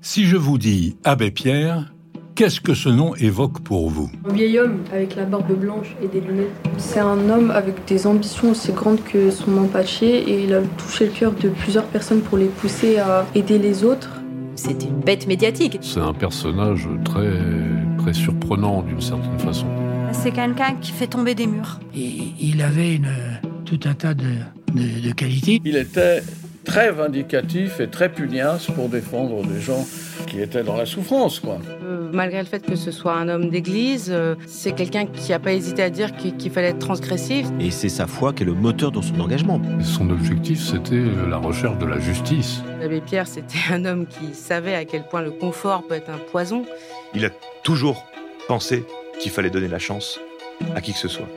Si je vous dis Abbé Pierre, qu'est-ce que ce nom évoque pour vous? Un vieil homme avec la barbe blanche et des lunettes. C'est un homme avec des ambitions aussi grandes que son empaché et il a touché le cœur de plusieurs personnes pour les pousser à aider les autres. C'est une bête médiatique. C'est un personnage très, très surprenant d'une certaine façon. C'est quelqu'un qui fait tomber des murs. Et il avait une, tout un tas de, de, de qualités. Il était très vindicatif et très pugnace pour défendre des gens qui étaient dans la souffrance. Quoi. Euh, malgré le fait que ce soit un homme d'église, euh, c'est quelqu'un qui n'a pas hésité à dire qu'il qu fallait être transgressif. Et c'est sa foi qui est le moteur de son engagement. Son objectif, c'était la recherche de la justice. L'abbé Pierre, c'était un homme qui savait à quel point le confort peut être un poison. Il a toujours pensé qu'il fallait donner la chance à qui que ce soit.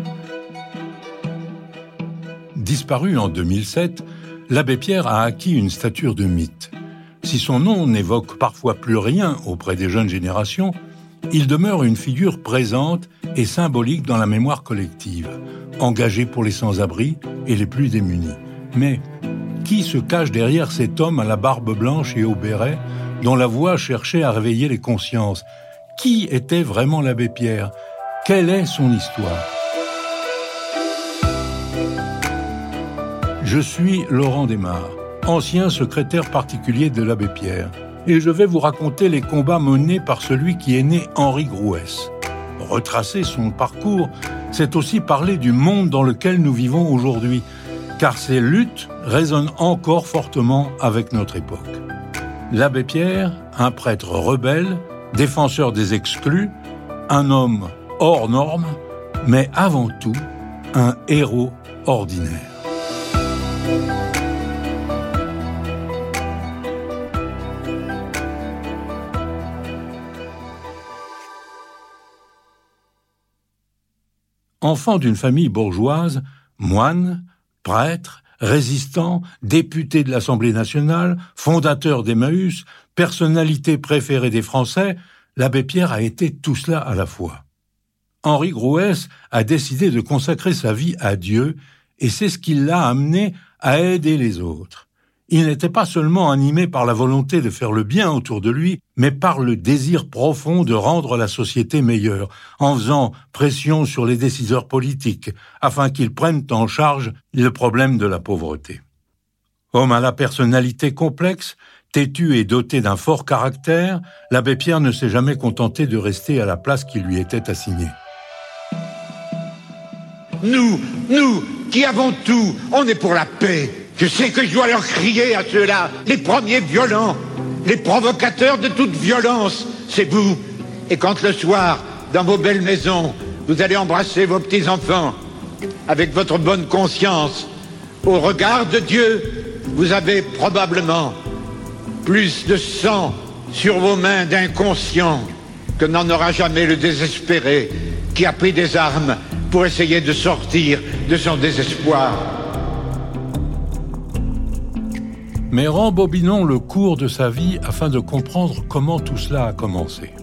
Disparu en 2007, l'abbé Pierre a acquis une stature de mythe. Si son nom n'évoque parfois plus rien auprès des jeunes générations, il demeure une figure présente et symbolique dans la mémoire collective, engagé pour les sans-abri et les plus démunis. Mais qui se cache derrière cet homme à la barbe blanche et au béret, dont la voix cherchait à réveiller les consciences? Qui était vraiment l'abbé Pierre? Quelle est son histoire? Je suis Laurent Desmar, ancien secrétaire particulier de l'abbé Pierre, et je vais vous raconter les combats menés par celui qui est né Henri Grouès. Retracer son parcours, c'est aussi parler du monde dans lequel nous vivons aujourd'hui, car ces luttes résonnent encore fortement avec notre époque. L'abbé Pierre, un prêtre rebelle, défenseur des exclus, un homme hors norme, mais avant tout un héros ordinaire. Enfant d'une famille bourgeoise, moine, prêtre, résistant, député de l'Assemblée nationale, fondateur d'Emmaüs, personnalité préférée des Français, l'abbé Pierre a été tout cela à la fois. Henri Grouès a décidé de consacrer sa vie à Dieu et c'est ce qui l'a amené à aider les autres. Il n'était pas seulement animé par la volonté de faire le bien autour de lui, mais par le désir profond de rendre la société meilleure, en faisant pression sur les décideurs politiques, afin qu'ils prennent en charge le problème de la pauvreté. Homme à la personnalité complexe, têtu et doté d'un fort caractère, l'abbé Pierre ne s'est jamais contenté de rester à la place qui lui était assignée. Nous, nous, qui avons tout, on est pour la paix. Je sais que je dois leur crier à ceux-là, les premiers violents, les provocateurs de toute violence, c'est vous. Et quand le soir, dans vos belles maisons, vous allez embrasser vos petits-enfants, avec votre bonne conscience, au regard de Dieu, vous avez probablement plus de sang sur vos mains d'inconscient que n'en aura jamais le désespéré qui a pris des armes pour essayer de sortir de son désespoir. Mais rembobinons le cours de sa vie afin de comprendre comment tout cela a commencé.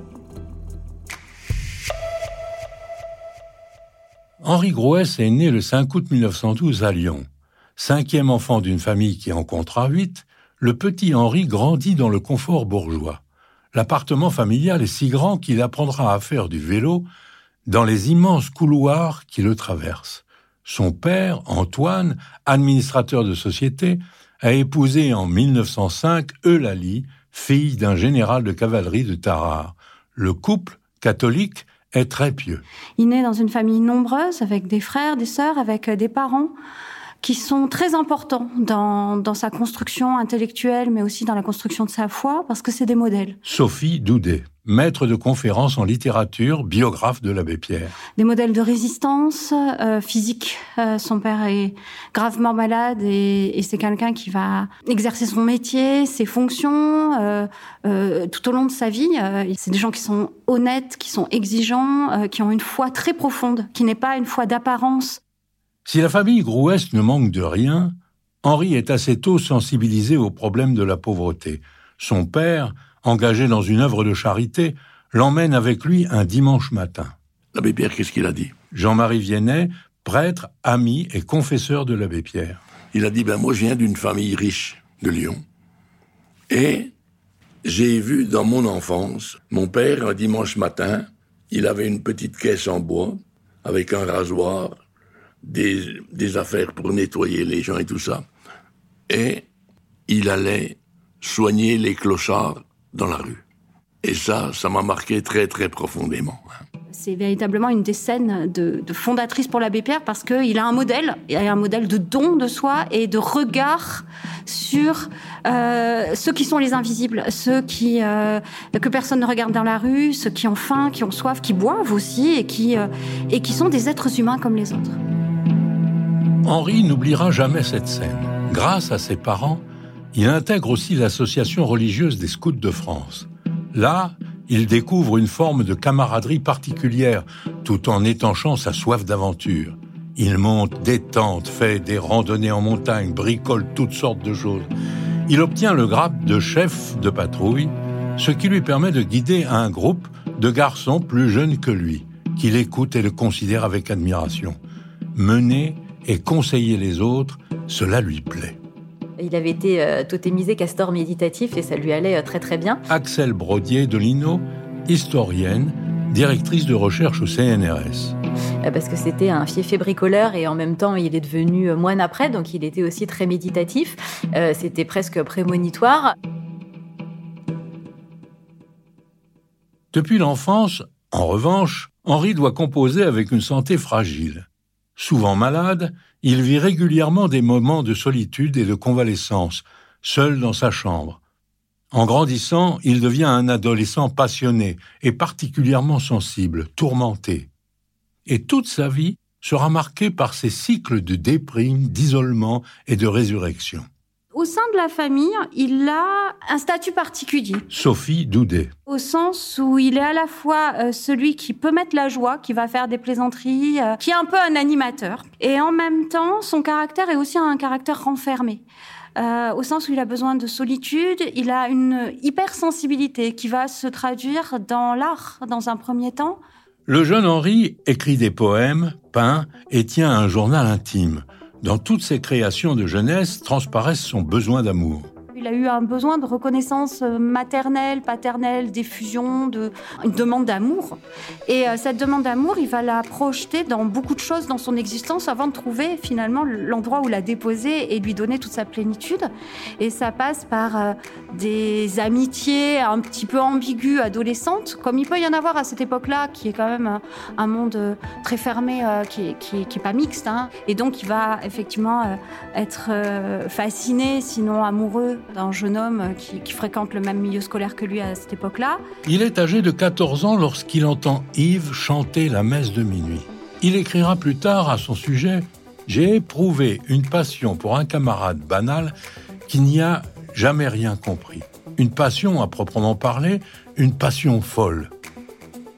Henri Grouès est né le 5 août 1912 à Lyon. Cinquième enfant d'une famille qui en comptera huit, le petit Henri grandit dans le confort bourgeois. L'appartement familial est si grand qu'il apprendra à faire du vélo dans les immenses couloirs qui le traversent. Son père, Antoine, administrateur de société, a épousé en 1905 Eulalie, fille d'un général de cavalerie de Tarare. Le couple, catholique, est très pieux. Il naît dans une famille nombreuse, avec des frères, des sœurs, avec des parents qui sont très importants dans, dans sa construction intellectuelle, mais aussi dans la construction de sa foi, parce que c'est des modèles. Sophie Doudet, maître de conférences en littérature, biographe de l'abbé Pierre. Des modèles de résistance euh, physique. Euh, son père est gravement malade et, et c'est quelqu'un qui va exercer son métier, ses fonctions euh, tout au long de sa vie. C'est des gens qui sont honnêtes, qui sont exigeants, qui ont une foi très profonde, qui n'est pas une foi d'apparence. Si la famille Grouès ne manque de rien, Henri est assez tôt sensibilisé au problème de la pauvreté. Son père, engagé dans une œuvre de charité, l'emmène avec lui un dimanche matin. L'abbé Pierre, qu'est-ce qu'il a dit? Jean-Marie Viennet, prêtre, ami et confesseur de l'abbé Pierre. Il a dit, ben moi je viens d'une famille riche de Lyon. Et J'ai vu dans mon enfance, mon père, un dimanche matin, il avait une petite caisse en bois, avec un rasoir, des, des affaires pour nettoyer les gens et tout ça. Et il allait soigner les clochards dans la rue. Et ça, ça m'a marqué très très profondément. C'est véritablement une des scènes de, de fondatrice pour l'abbé Pierre parce qu'il a un modèle, il a un modèle de don de soi et de regard sur euh, ceux qui sont les invisibles, ceux qui euh, que personne ne regarde dans la rue, ceux qui ont faim, qui ont soif, qui boivent aussi et qui euh, et qui sont des êtres humains comme les autres. Henri n'oubliera jamais cette scène. Grâce à ses parents, il intègre aussi l'association religieuse des scouts de France. Là, il découvre une forme de camaraderie particulière, tout en étanchant sa soif d'aventure. Il monte des tentes, fait des randonnées en montagne, bricole toutes sortes de choses. Il obtient le grade de chef de patrouille, ce qui lui permet de guider un groupe de garçons plus jeunes que lui, qu'il écoute et le considère avec admiration. Mener et conseiller les autres, cela lui plaît. Il avait été euh, totémisé castor méditatif et ça lui allait euh, très très bien. Axel Brodier de Lino, historienne, directrice de recherche au CNRS. Euh, parce que c'était un fiefé bricoleur et en même temps il est devenu moine après, donc il était aussi très méditatif. c'était presque prémonitoire. Depuis l'enfance, en revanche, Henri doit composer avec une santé fragile. Souvent malade, il vit régulièrement des moments de solitude et de convalescence, seul dans sa chambre. En grandissant, il devient un adolescent passionné et particulièrement sensible, tourmenté. Et toute sa vie sera marquée par ces cycles de déprime, d'isolement et de résurrection. Au sein de la famille, il a un statut particulier. Sophie Doudet. Au sens où il est à la fois euh, celui qui peut mettre la joie, qui va faire des plaisanteries, euh, qui est un peu un animateur. Et en même temps, son caractère est aussi un caractère renfermé. Euh, au sens où il a besoin de solitude, il a une hypersensibilité qui va se traduire dans l'art dans un premier temps. Le jeune Henri écrit des poèmes, peint et tient un journal intime. Dans toutes ses créations de jeunesse transparaissent son besoin d'amour. Il a eu un besoin de reconnaissance euh, maternelle, paternelle, d'effusion, de, une demande d'amour. Et euh, cette demande d'amour, il va la projeter dans beaucoup de choses dans son existence avant de trouver finalement l'endroit où la déposer et lui donner toute sa plénitude. Et ça passe par euh, des amitiés un petit peu ambiguës, adolescentes, comme il peut y en avoir à cette époque-là, qui est quand même un monde très fermé, qui n'est pas mixte. Hein. Et donc, il va effectivement être fasciné, sinon amoureux d'un jeune homme qui, fréquente le même milieu scolaire que lui à cette époque-là. Il est âgé de 14 ans lorsqu'il entend Yves chanter la messe de minuit. Il écrira plus tard à son sujet J'ai éprouvé une passion pour un camarade banal qui n'y a jamais rien compris. Une passion à proprement parler, une passion folle.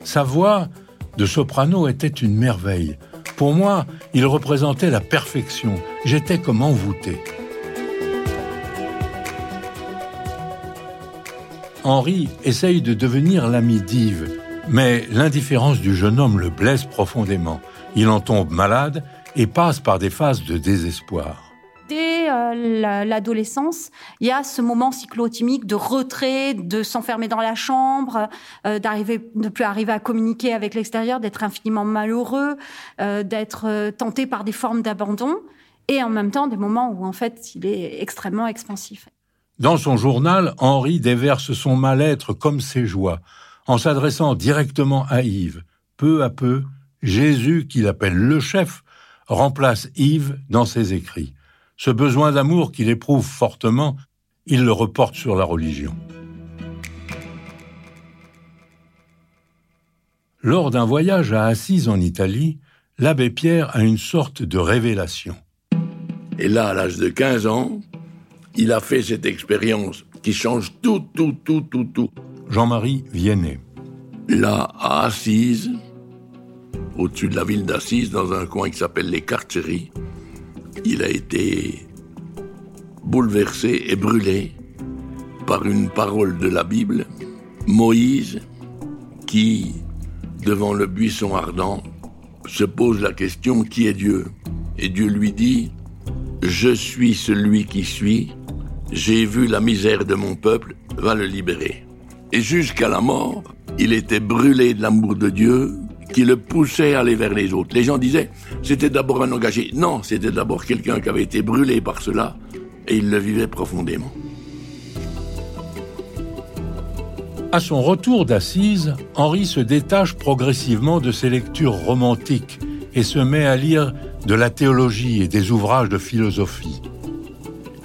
Sa voix de soprano était une merveille. Pour moi, il représentait la perfection. J'étais comme envoûté. Henri essaye de devenir l'ami d'Yves, mais l'indifférence du jeune homme le blesse profondément. Il en tombe malade et passe par des phases de désespoir. Dès euh, l'adolescence, il y a ce moment cyclotimique de retrait, de s'enfermer dans la chambre, euh, d'arriver, de plus arriver à communiquer avec l'extérieur, d'être infiniment malheureux, euh, d'être tenté par des formes d'abandon, et en même temps des moments où en fait il est extrêmement expansif. Dans son journal, Henri déverse son mal-être comme ses joies, en s'adressant directement à Yves. Peu à peu, Jésus, qu'il appelle le chef, remplace Yves dans ses écrits. Ce besoin d'amour qu'il éprouve fortement, il le reporte sur la religion. Lors d'un voyage à Assise en Italie, l'abbé Pierre a une sorte de révélation. Et là, à l'âge de 15 ans, il a fait cette expérience qui change tout, tout, tout, tout, tout. Jean-Marie Viennet. Là, à Assise, au-dessus de la ville d'Assise, dans un coin qui s'appelle les Carceries, il a été bouleversé et brûlé par une parole de la Bible, Moïse, qui, devant le buisson ardent, se pose la question qui est Dieu? Et Dieu lui dit, Je suis celui qui suis, J'ai vu la misère de mon peuple, va le libérer. Et jusqu'à la mort, il était brûlé de l'amour de Dieu qui le poussait à aller vers les autres. Les gens disaient, c'était d'abord un engagé. Non, c'était d'abord quelqu'un qui avait été brûlé par cela et il le vivait profondément. À son retour d'Assise, Henri se détache progressivement de ses lectures romantiques et se met à lire de la théologie et des ouvrages de philosophie.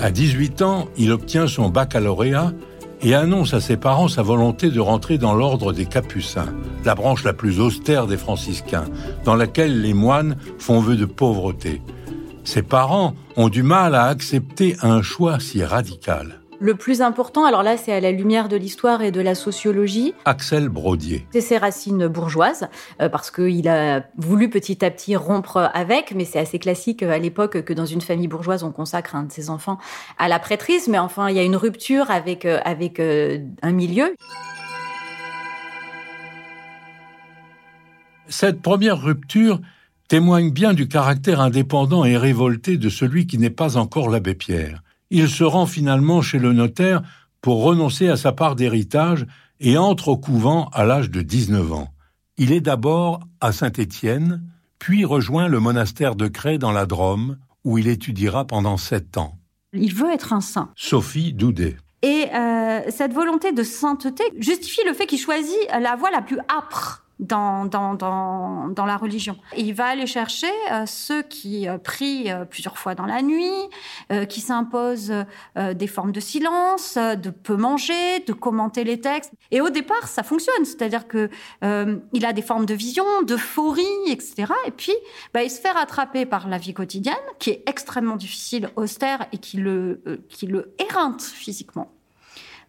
À 18 ans, il obtient son baccalauréat et annonce à ses parents sa volonté de rentrer dans l'ordre des Capucins, la branche la plus austère des franciscains, dans laquelle les moines font vœu de pauvreté. Ses parents ont du mal à accepter un choix si radical. Le plus important, alors là, c'est à la lumière de l'histoire et de la sociologie. Axel Brodier. C'est ses racines bourgeoises, euh, parce qu'il a voulu petit à petit rompre avec, mais c'est assez classique euh, à l'époque que dans une famille bourgeoise, on consacre un de ses enfants à la prêtrise, mais enfin, il y a une rupture avec, euh, avec un milieu. Cette première rupture témoigne bien du caractère indépendant et révolté de celui qui n'est pas encore l'abbé Pierre il se rend finalement chez le notaire pour renoncer à sa part d'héritage et entre au couvent à l'âge de 19 ans. Il est d'abord à Saint-Étienne, puis rejoint le monastère de Cré dans la Drôme, où il étudiera pendant sept ans. Il veut être un saint. Sophie Doudet. Et euh, cette volonté de sainteté justifie le fait qu'il choisit la voie la plus âpre dans, la religion. il va aller chercher euh, ceux qui euh, prient euh, plusieurs fois dans la nuit, qui s'imposent des formes de silence, de peu manger, de commenter les textes. Et au départ, ça fonctionne, c'est-à-dire que il a des formes de vision, d'euphorie, etc. Et puis, bah, il se fait rattraper par la vie quotidienne, qui est extrêmement difficile, austère et qui le, qui le éreinte physiquement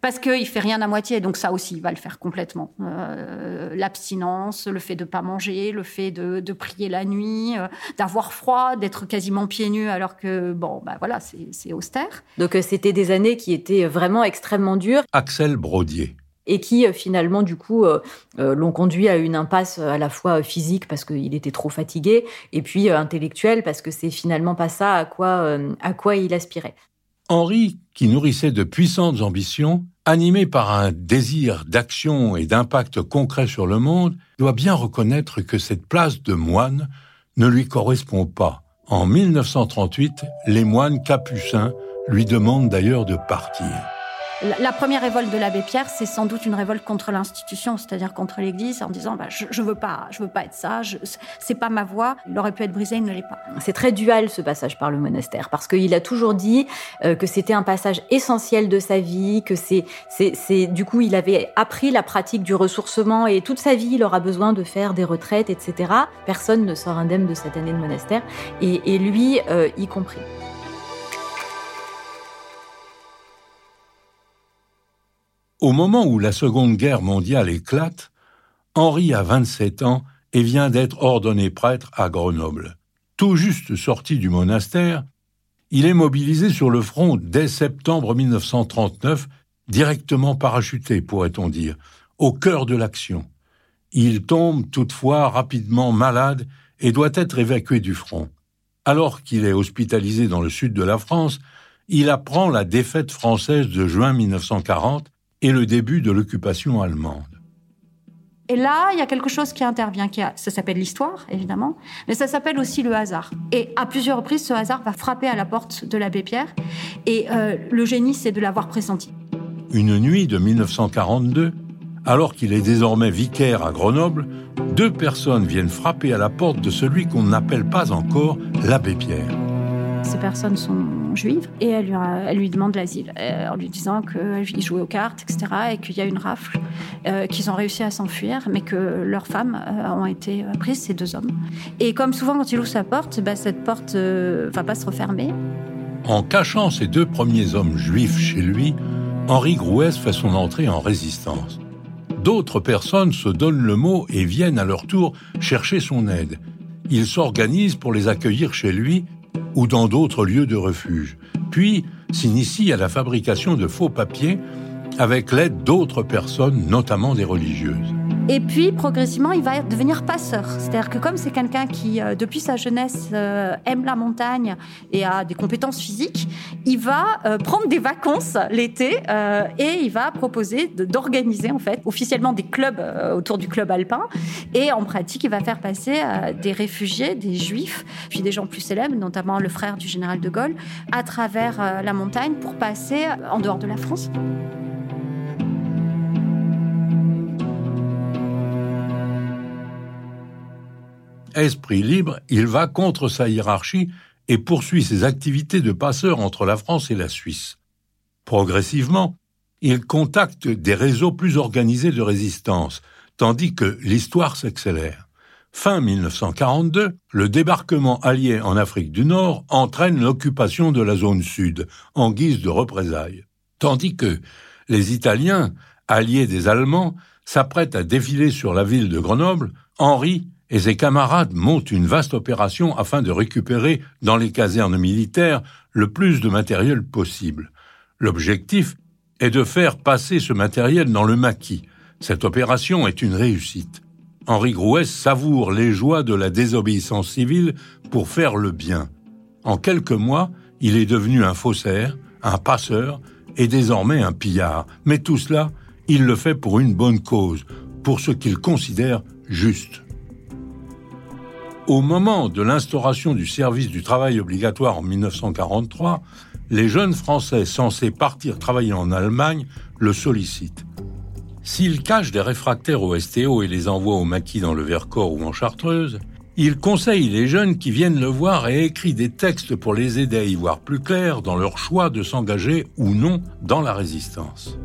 parce qu'il fait rien à moitié, donc ça aussi, il va le faire complètement. Euh, l'abstinence, le fait de pas manger, le fait de, prier la nuit, euh, d'avoir froid, d'être quasiment pieds nus alors que, bon, bah voilà, c'est austère. Donc euh, c'était des années qui étaient vraiment extrêmement dures. Axel Brodier et qui finalement du coup l'ont conduit à une impasse à la fois physique parce qu'il était trop fatigué et puis intellectuelle parce que c'est finalement pas ça à quoi à quoi il aspirait. Henri, qui nourrissait de puissantes ambitions, animé par un désir d'action et d'impact concret sur le monde, doit bien reconnaître que cette place de moine ne lui correspond pas. En 1938, les moines capucins lui demandent d'ailleurs de partir. La première révolte de l'abbé Pierre, c'est sans doute une révolte contre l'institution, c'est-à-dire contre l'Église, en disant bah, je, je veux pas, je veux pas être ça, c'est pas ma voix. Il aurait pu être brisé, il ne l'est pas. C'est très dual ce passage par le monastère, parce qu'il a toujours dit euh, que c'était un passage essentiel de sa vie, que c'est, c'est, du coup, il avait appris la pratique du ressourcement et toute sa vie, il aura besoin de faire des retraites, etc. Personne ne sort indemne de cette année de monastère, et, et lui euh, y compris. Au moment où la Seconde Guerre mondiale éclate, Henri a 27 ans et vient d'être ordonné prêtre à Grenoble. Tout juste sorti du monastère, il est mobilisé sur le front dès septembre 1939, directement parachuté, pourrait-on dire, au cœur de l'action. Il tombe toutefois rapidement malade et doit être évacué du front. Alors qu'il est hospitalisé dans le sud de la France, il apprend la défaite française de juin 1940 et le début de l'occupation allemande. Et là, il y a quelque chose qui intervient, qui ça s'appelle l'histoire, évidemment, mais ça s'appelle aussi le hasard. Et à plusieurs reprises, ce hasard va frapper à la porte de l'abbé Pierre, et euh, le génie, c'est de l'avoir pressenti. Une nuit de 1942, alors qu'il est désormais vicaire à Grenoble, deux personnes viennent frapper à la porte de celui qu'on n'appelle pas encore l'abbé Pierre. Ces personnes sont juives et elle lui, elle demande l'asile euh, en lui disant qu'il jouait aux cartes, etc. et qu'il y a une rafle, euh, qu'ils ont réussi à s'enfuir, mais que leurs femmes euh, ont été prises, ces deux hommes. Et comme souvent quand il ouvre sa porte, bah, cette porte ne va pas se refermer. En cachant ces deux premiers hommes juifs chez lui, Henri Grouès fait son entrée en résistance. D'autres personnes se donnent le mot et viennent à leur tour chercher son aide. Il s'organise pour les accueillir chez lui ou dans d'autres lieux de refuge, puis s'initie à la fabrication de faux papiers avec l'aide d'autres personnes, notamment des religieuses. Et puis, progressivement, il va devenir passeur. C'est-à-dire que comme c'est quelqu'un qui, euh, depuis sa jeunesse, euh, aime la montagne et a des compétences physiques, il va euh, prendre des vacances l'été et il va proposer d'organiser, en fait, officiellement des clubs autour du club alpin. Et en pratique, il va faire passer des réfugiés, des juifs, puis des gens plus célèbres, notamment le frère du général de Gaulle, à travers la montagne pour passer en dehors de la France. Esprit libre, il va contre sa hiérarchie et poursuit ses activités de passeur entre la France et la Suisse. Progressivement, il contacte des réseaux plus organisés de résistance, tandis que l'histoire s'accélère. Fin 1942, le débarquement allié en Afrique du Nord entraîne l'occupation de la zone sud, en guise de représailles. Tandis que les Italiens, alliés des Allemands, s'apprêtent à défiler sur la ville de Grenoble, Henri et ses camarades montent une vaste opération afin de récupérer dans les casernes militaires le plus de matériel possible. L'objectif est de faire passer ce matériel dans le maquis. Cette opération est une réussite. Henri Grouès savoure les joies de la désobéissance civile pour faire le bien. En quelques mois, il est devenu un faussaire, un passeur et désormais un pillard. Mais tout cela, il le fait pour une bonne cause, pour ce qu'il considère juste. Au moment de l'instauration du service du travail obligatoire en 1943, les jeunes Français censés partir travailler en Allemagne le sollicitent. S'il cache des réfractaires au STO et les envoie au maquis dans le Vercors ou en Chartreuse, il conseille les jeunes qui viennent le voir et écrit des textes pour les aider à y voir plus clair dans leur choix de s'engager ou non dans la résistance.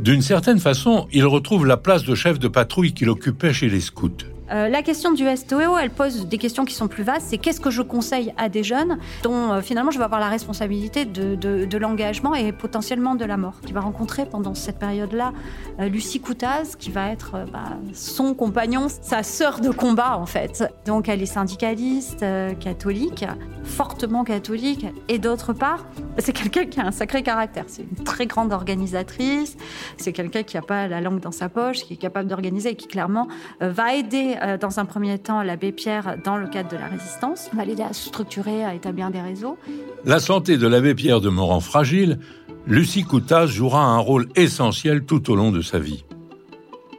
D'une certaine façon, il retrouve la place de chef de patrouille qu'il occupait chez les scouts. Euh, la question du STO, elle pose des questions qui sont plus vastes. C'est qu'est-ce que je conseille à des jeunes dont euh, finalement je vais avoir la responsabilité de, l'engagement et potentiellement de la mort, qui va rencontrer pendant cette période-là euh, Lucie Coutaz, qui va être bah, son compagnon, sa sœur de combat en fait. Donc elle est syndicaliste, catholique, fortement catholique, et d'autre part, c'est quelqu'un qui a un sacré caractère. C'est une très grande organisatrice, c'est quelqu'un qui n'a pas la langue dans sa poche, qui est capable d'organiser et qui clairement va aider euh, dans un premier temps l'abbé Pierre dans le cadre de la résistance. Va l'aider à structurer, à établir des réseaux. La santé de l'abbé Pierre de Morand fragile, Lucie Coutas jouera un rôle essentiel tout au long de sa vie.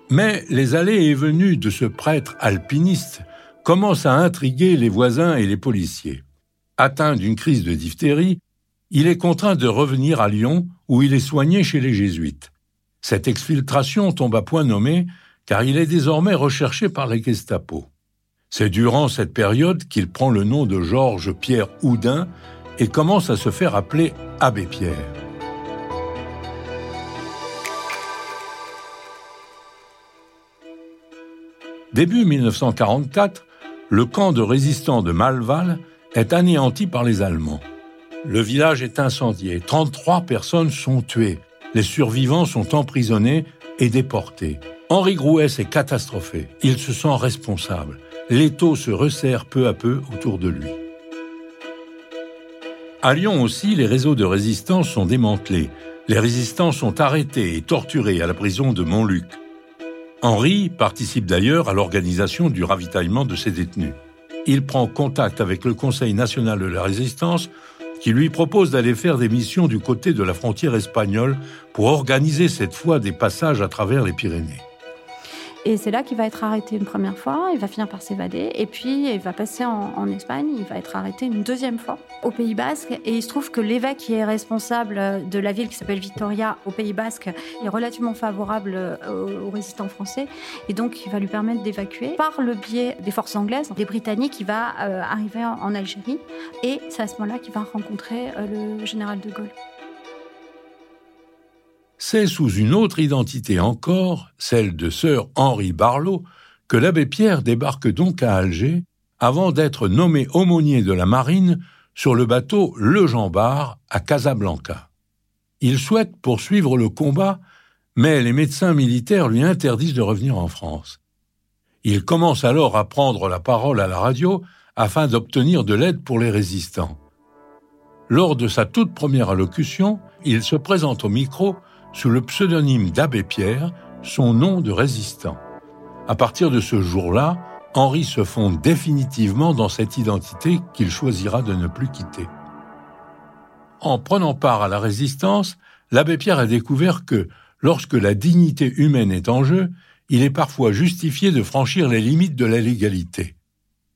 Mais les allées et venues de ce prêtre alpiniste commencent à intriguer les voisins et les policiers. Atteint d'une crise de diphtérie, il est contraint de revenir à Lyon où il est soigné chez les jésuites. Cette exfiltration tombe à point nommé car il est désormais recherché par les Gestapo. C'est durant cette période qu'il prend le nom de Georges Pierre Houdin et commence à se faire appeler Abbé Pierre. Début 1944, le camp de résistants de Malval est anéanti par les Allemands. Le village est incendié, 33 personnes sont tuées, les survivants sont emprisonnés et déportés. Henri Grouès est catastrophé. Il se sent responsable. L'étau se resserre peu à peu autour de lui. À Lyon aussi, les réseaux de résistance sont démantelés. Les résistants sont arrêtés et torturés à la prison de Montluc. Henri participe d'ailleurs à l'organisation du ravitaillement de ses détenus. Il prend contact avec le Conseil national de la résistance qui lui propose d'aller faire des missions du côté de la frontière espagnole pour organiser cette fois des passages à travers les Pyrénées. Et c'est là qu'il va être arrêté une première fois, il va finir par s'évader, et puis il va passer en, Espagne, il va être arrêté une deuxième fois au Pays Basque. Et il se trouve que l'évêque qui est responsable de la ville qui s'appelle Vitoria au Pays Basque est relativement favorable euh, aux, résistants français, et donc il va lui permettre d'évacuer par le biais des forces anglaises, des Britanniques, il va euh, arriver en, Algérie, et c'est à ce moment-là qu'il va rencontrer euh, le général de Gaulle. C'est sous une autre identité encore, celle de sœur Henri Barlow, que l'abbé Pierre débarque donc à Alger avant d'être nommé aumônier de la marine sur le bateau Le Jean Bar à Casablanca. Il souhaite poursuivre le combat, mais les médecins militaires lui interdisent de revenir en France. Il commence alors à prendre la parole à la radio afin d'obtenir de l'aide pour les résistants. Lors de sa toute première allocution, il se présente au micro sous le pseudonyme d'Abbé Pierre, son nom de résistant. À partir de ce jour-là, Henri se fonde définitivement dans cette identité qu'il choisira de ne plus quitter. En prenant part à la résistance, l'abbé Pierre a découvert que, lorsque la dignité humaine est en jeu, il est parfois justifié de franchir les limites de la légalité.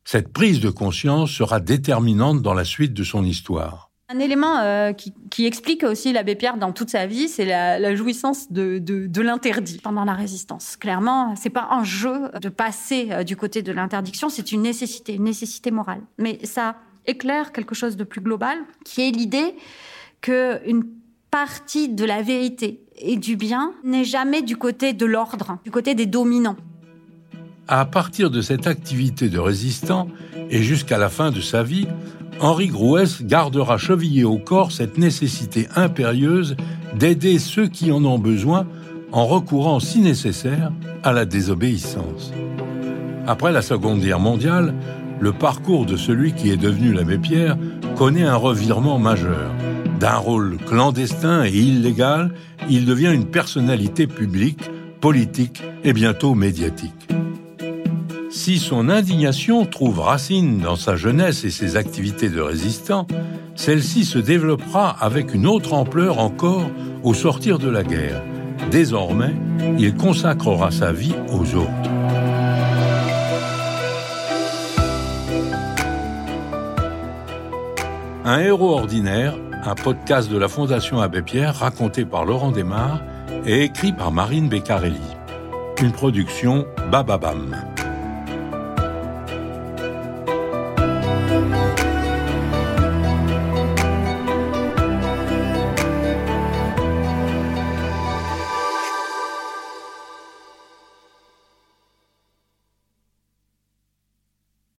Cette prise de conscience sera déterminante dans la suite de son histoire. Un élément euh, qui, explique aussi l'abbé Pierre dans toute sa vie, c'est la, jouissance de, l'interdit pendant la résistance. Clairement, c'est pas un jeu de passer euh, du côté de l'interdiction, c'est une nécessité, une nécessité morale. Mais ça éclaire quelque chose de plus global, qui est l'idée qu'une partie de la vérité et du bien n'est jamais du côté de l'ordre, du côté des dominants. À partir de cette activité de résistant et jusqu'à la fin de sa vie, Henri Grouès gardera chevillé au corps cette nécessité impérieuse d'aider ceux qui en ont besoin en recourant, si nécessaire, à la désobéissance. Après la Seconde Guerre mondiale, le parcours de celui qui est devenu l'abbé Pierre connaît un revirement majeur. D'un rôle clandestin et illégal, il devient une personnalité publique, politique et bientôt médiatique. Si son indignation trouve racine dans sa jeunesse et ses activités de résistant, celle-ci se développera avec une autre ampleur encore au sortir de la guerre. Désormais, il consacrera sa vie aux autres. Un héros ordinaire, un podcast de la Fondation Abbé Pierre raconté par Laurent Desmar et écrit par Marine Beccarelli. Une production Bababam.